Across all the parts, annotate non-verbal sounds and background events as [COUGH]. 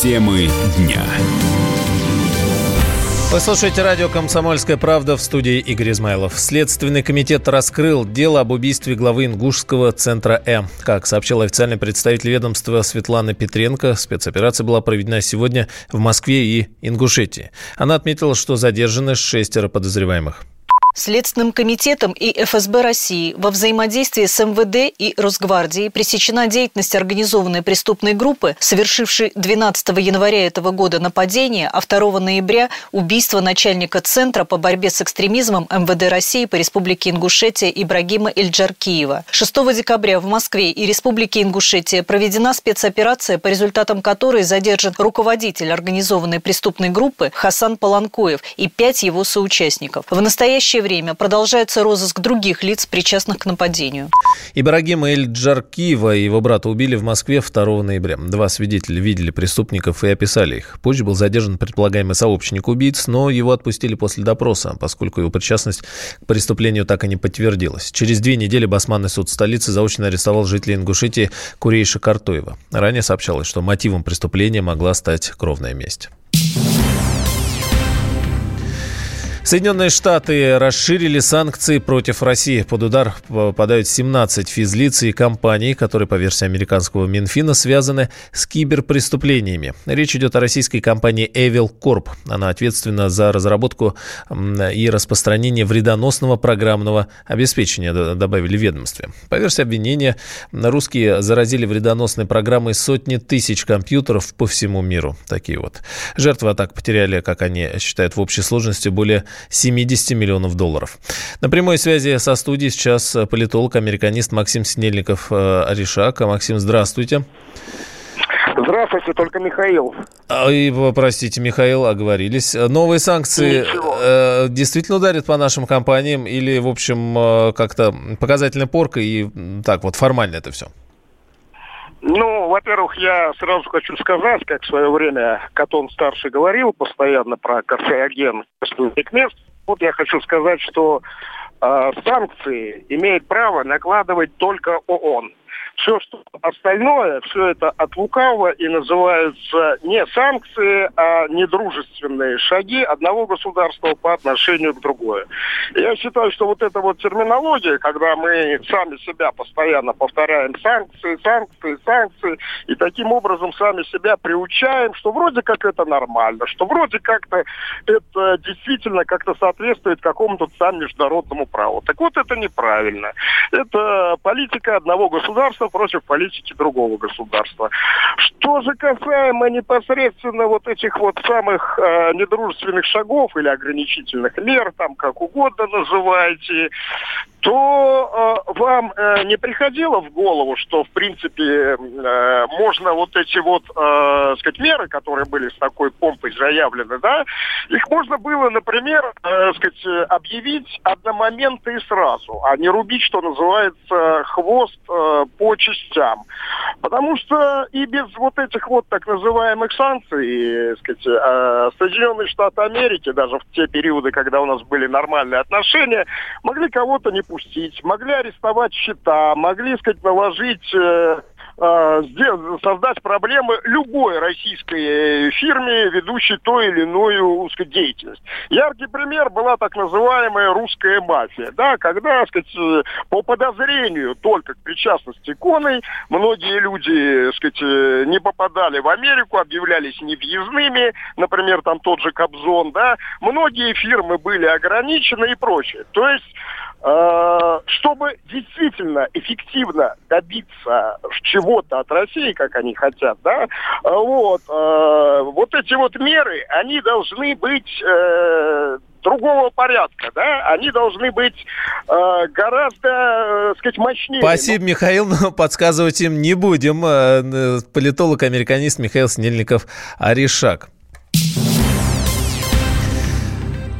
Темы дня. Вы слушаете радио «Комсомольская правда» в студии Игорь Измайлов. Следственный комитет раскрыл дело об убийстве главы Ингушского центра «Э». Как сообщил официальный представитель ведомства Светлана Петренко, спецоперация была проведена сегодня в Москве и Ингушетии. Она отметила, что задержаны шестеро подозреваемых. Следственным комитетом и ФСБ России во взаимодействии с МВД и Росгвардией пресечена деятельность организованной преступной группы, совершившей 12 января этого года нападение, а 2 ноября убийство начальника Центра по борьбе с экстремизмом МВД России по Республике Ингушетия Ибрагима Эльджаркиева. 6 декабря в Москве и Республике Ингушетия проведена спецоперация, по результатам которой задержан руководитель организованной преступной группы Хасан Паланкоев и пять его соучастников. В настоящее настоящее время продолжается розыск других лиц, причастных к нападению. Ибрагима Эль-Джаркиева и его брата убили в Москве 2 ноября. Два свидетеля видели преступников и описали их. Позже был задержан предполагаемый сообщник убийц, но его отпустили после допроса, поскольку его причастность к преступлению так и не подтвердилась. Через две недели Басманный суд столицы заочно арестовал жителя Ингушетии Курейша Картоева. Ранее сообщалось, что мотивом преступления могла стать кровная месть. Соединенные Штаты расширили санкции против России. Под удар попадают 17 физлиц и компаний, которые, по версии американского Минфина, связаны с киберпреступлениями. Речь идет о российской компании Evil Corp. Она ответственна за разработку и распространение вредоносного программного обеспечения, добавили в ведомстве. По версии обвинения, русские заразили вредоносной программой сотни тысяч компьютеров по всему миру. Такие вот. Жертвы атак потеряли, как они считают, в общей сложности более 70 миллионов долларов. На прямой связи со студией сейчас политолог, американист Максим Снельников э, Аришак. Максим, здравствуйте. Здравствуйте, только Михаил. А, и, простите, Михаил, оговорились. Новые санкции э, действительно ударят по нашим компаниям или, в общем, э, как-то показательная порка и так вот формально это все? Ну, во-первых, я сразу хочу сказать, как в свое время Катон-старший говорил постоянно про карфеоген мест. Вот я хочу сказать, что э, санкции имеет право накладывать только ООН. Все, что остальное, все это от лукавого и называются не санкции, а недружественные шаги одного государства по отношению к другое. Я считаю, что вот эта вот терминология, когда мы сами себя постоянно повторяем санкции, санкции, санкции, и таким образом сами себя приучаем, что вроде как это нормально, что вроде как-то это действительно как-то соответствует какому-то там международному праву. Так вот это неправильно. Это политика одного государства против политики другого государства. Что же касаемо непосредственно вот этих вот самых э, недружественных шагов или ограничительных мер, там как угодно называйте, то э, вам э, не приходило в голову, что, в принципе, э, можно вот эти вот, э, сказать, меры, которые были с такой помпой заявлены, да, их можно было, например, э, сказать, объявить одномоментно и сразу, а не рубить, что называется, хвост э, по частям. Потому что и без вот этих вот так называемых санкций, сказать, э, Соединенные Штаты Америки, даже в те периоды, когда у нас были нормальные отношения, могли кого-то не пустить, могли арестовать счета, могли, сказать, наложить э, создать проблемы любой российской фирме, ведущей то или иную сказать, деятельность. Яркий пример была так называемая русская мафия, да, когда, сказать, э, по подозрению только к причастности к иконой многие люди, сказать, э, не попадали в Америку, объявлялись невъездными, например, там тот же Кобзон, да, многие фирмы были ограничены и прочее. То есть Э, чтобы действительно эффективно добиться чего-то от России, как они хотят, да, вот, э, вот эти вот меры, они должны быть э, другого порядка, да, они должны быть э, гораздо, э, сказать, мощнее. Спасибо, Михаил, но [LAUGHS] подсказывать им не будем. Политолог-американист Михаил Снельников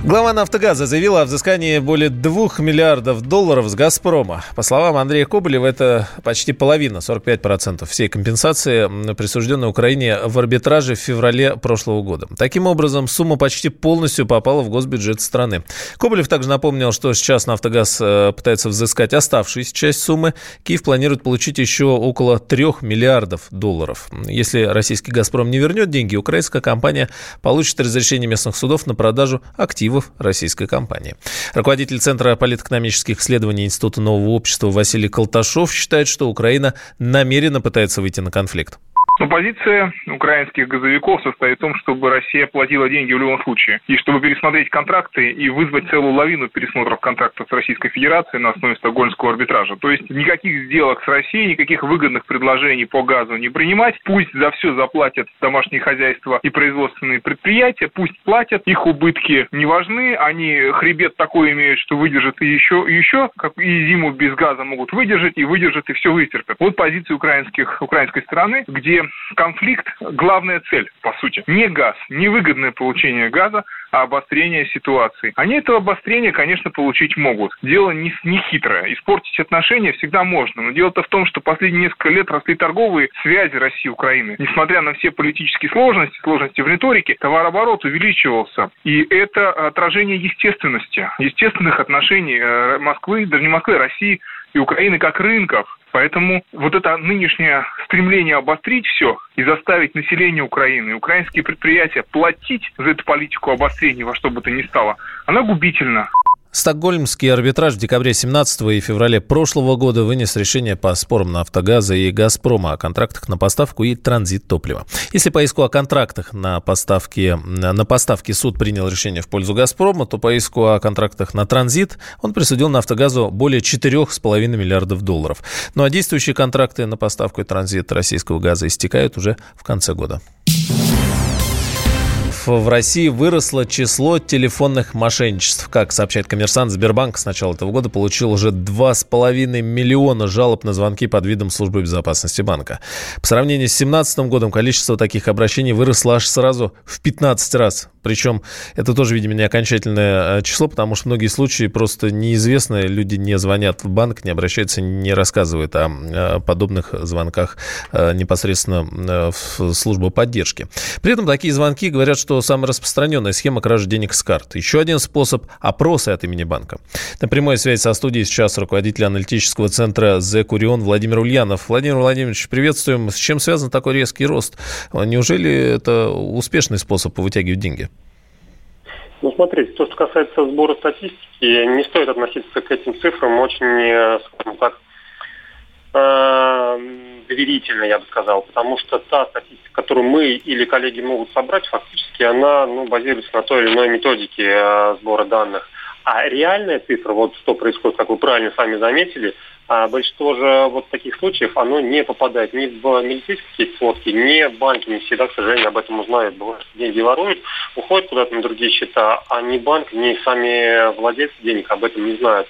Глава «Нафтогаза» заявила о взыскании более 2 миллиардов долларов с «Газпрома». По словам Андрея Коболева, это почти половина, 45% всей компенсации, присужденной Украине в арбитраже в феврале прошлого года. Таким образом, сумма почти полностью попала в госбюджет страны. Коболев также напомнил, что сейчас «Нафтогаз» э, пытается взыскать оставшуюся часть суммы. Киев планирует получить еще около 3 миллиардов долларов. Если российский «Газпром» не вернет деньги, украинская компания получит разрешение местных судов на продажу активов активов российской компании. Руководитель Центра политэкономических исследований Института нового общества Василий Колташов считает, что Украина намеренно пытается выйти на конфликт. Но позиция украинских газовиков состоит в том, чтобы Россия платила деньги в любом случае. И чтобы пересмотреть контракты и вызвать целую лавину пересмотров контрактов с Российской Федерацией на основе стокгольмского арбитража. То есть никаких сделок с Россией, никаких выгодных предложений по газу не принимать. Пусть за все заплатят домашние хозяйства и производственные предприятия, пусть платят, их убытки не важны, они хребет такой имеют, что выдержат и еще, и еще, как и зиму без газа могут выдержать, и выдержат, и все вытерпят. Вот позиция украинских, украинской стороны, где конфликт – главная цель, по сути. Не газ, не выгодное получение газа, а обострение ситуации. Они это обострение, конечно, получить могут. Дело не, не хитрое. Испортить отношения всегда можно. Но дело-то в том, что последние несколько лет росли торговые связи России и Украины. Несмотря на все политические сложности, сложности в риторике, товарооборот увеличивался. И это отражение естественности, естественных отношений э, Москвы, даже не Москвы, а России и Украины как рынков. Поэтому вот это нынешнее стремление обострить все и заставить население Украины, украинские предприятия платить за эту политику обострения во что бы то ни стало, она губительна. Стокгольмский арбитраж в декабре 17 и феврале прошлого года вынес решение по спорам «Нафтогаза» и «Газпрома» о контрактах на поставку и транзит топлива. Если по иску о контрактах на поставки, на поставки суд принял решение в пользу «Газпрома», то по иску о контрактах на транзит он присудил «Нафтогазу» более 4,5 миллиардов долларов. Ну а действующие контракты на поставку и транзит российского газа истекают уже в конце года в России выросло число телефонных мошенничеств. Как сообщает коммерсант, Сбербанк с начала этого года получил уже 2,5 миллиона жалоб на звонки под видом службы безопасности банка. По сравнению с 2017 годом количество таких обращений выросло аж сразу в 15 раз. Причем это тоже, видимо, не окончательное э, число, потому что многие случаи просто неизвестны. Люди не звонят в банк, не обращаются, не рассказывают о э, подобных звонках э, непосредственно в службу поддержки. При этом такие звонки говорят, что самая распространенная схема кражи денег с карт. Еще один способ – опросы от имени банка. На прямой связи со студией сейчас руководитель аналитического центра «Зе Курион» Владимир Ульянов. Владимир Владимирович, приветствуем. С чем связан такой резкий рост? Неужели это успешный способ вытягивать деньги? Ну, смотрите, то, что касается сбора статистики, не стоит относиться к этим цифрам очень, э, скажем так, доверительно, я бы сказал, потому что та статистика, которую мы или коллеги могут собрать, фактически она ну, базируется на той или иной методике э, сбора данных. А реальная цифра, вот что происходит, как вы правильно сами заметили, а большинство же вот таких случаев, оно не попадает ни в милицейские сводки, ни в банки, не всегда, к сожалению, об этом узнают. Бывает, деньги воруют, уходят куда-то на другие счета, а ни банк, ни сами владельцы денег об этом не знают.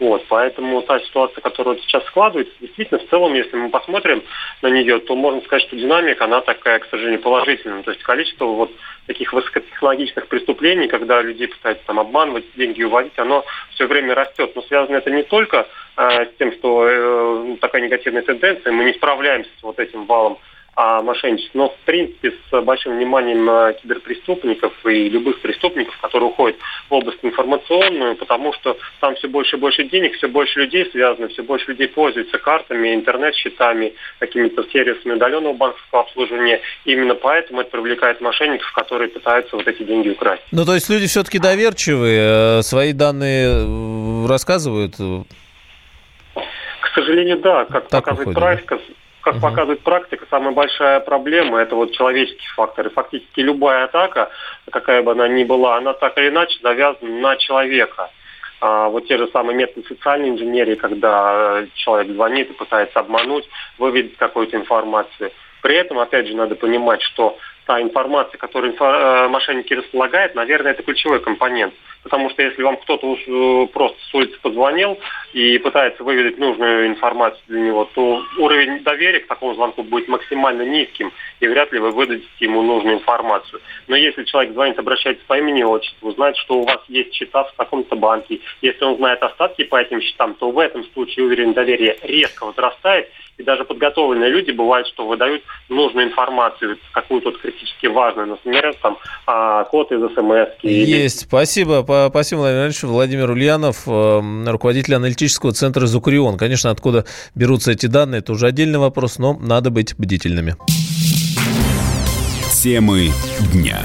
Вот, поэтому та ситуация, которая сейчас складывается, действительно, в целом, если мы посмотрим на нее, то можно сказать, что динамика, она такая, к сожалению, положительная. То есть количество вот таких высокотехнологичных преступлений, когда людей пытаются там обманывать, деньги уводить, оно все время растет. Но связано это не только э, с тем, что э, такая негативная тенденция, мы не справляемся с вот этим валом о мошенничестве. Но, в принципе, с большим вниманием на киберпреступников и любых преступников, которые уходят в область информационную, потому что там все больше и больше денег, все больше людей связано, все больше людей пользуются картами, интернет-счетами, какими-то сервисами удаленного банковского обслуживания. И именно поэтому это привлекает мошенников, которые пытаются вот эти деньги украсть. Ну, то есть люди все-таки доверчивые, э, свои данные э, рассказывают? К сожалению, да. Как так показывает выходит, практика, да? Как угу. показывает практика, самая большая проблема – это вот человеческий фактор. И фактически любая атака, какая бы она ни была, она так или иначе завязана на человека. А вот те же самые методы социальной инженерии, когда человек звонит и пытается обмануть, выведет какую-то информацию. При этом, опять же, надо понимать, что та информация, которую инфо- э, мошенники располагают, наверное, это ключевой компонент. Потому что если вам кто-то э, просто с улицы позвонил и пытается выведать нужную информацию для него, то уровень доверия к такому звонку будет максимально низким, и вряд ли вы выдадите ему нужную информацию. Но если человек звонит, обращается по имени и отчеству, знает, что у вас есть счета в таком-то банке, если он знает остатки по этим счетам, то в этом случае уровень доверия резко возрастает, и даже подготовленные люди бывает, что выдают нужную информацию, какую-то критически важную, например, там, а, код из СМС. Есть. Спасибо. Спасибо, Владимир Ильич. Владимир Ульянов, эм, руководитель аналитического центра «Зукрион». Конечно, откуда берутся эти данные, это уже отдельный вопрос, но надо быть бдительными. Темы дня.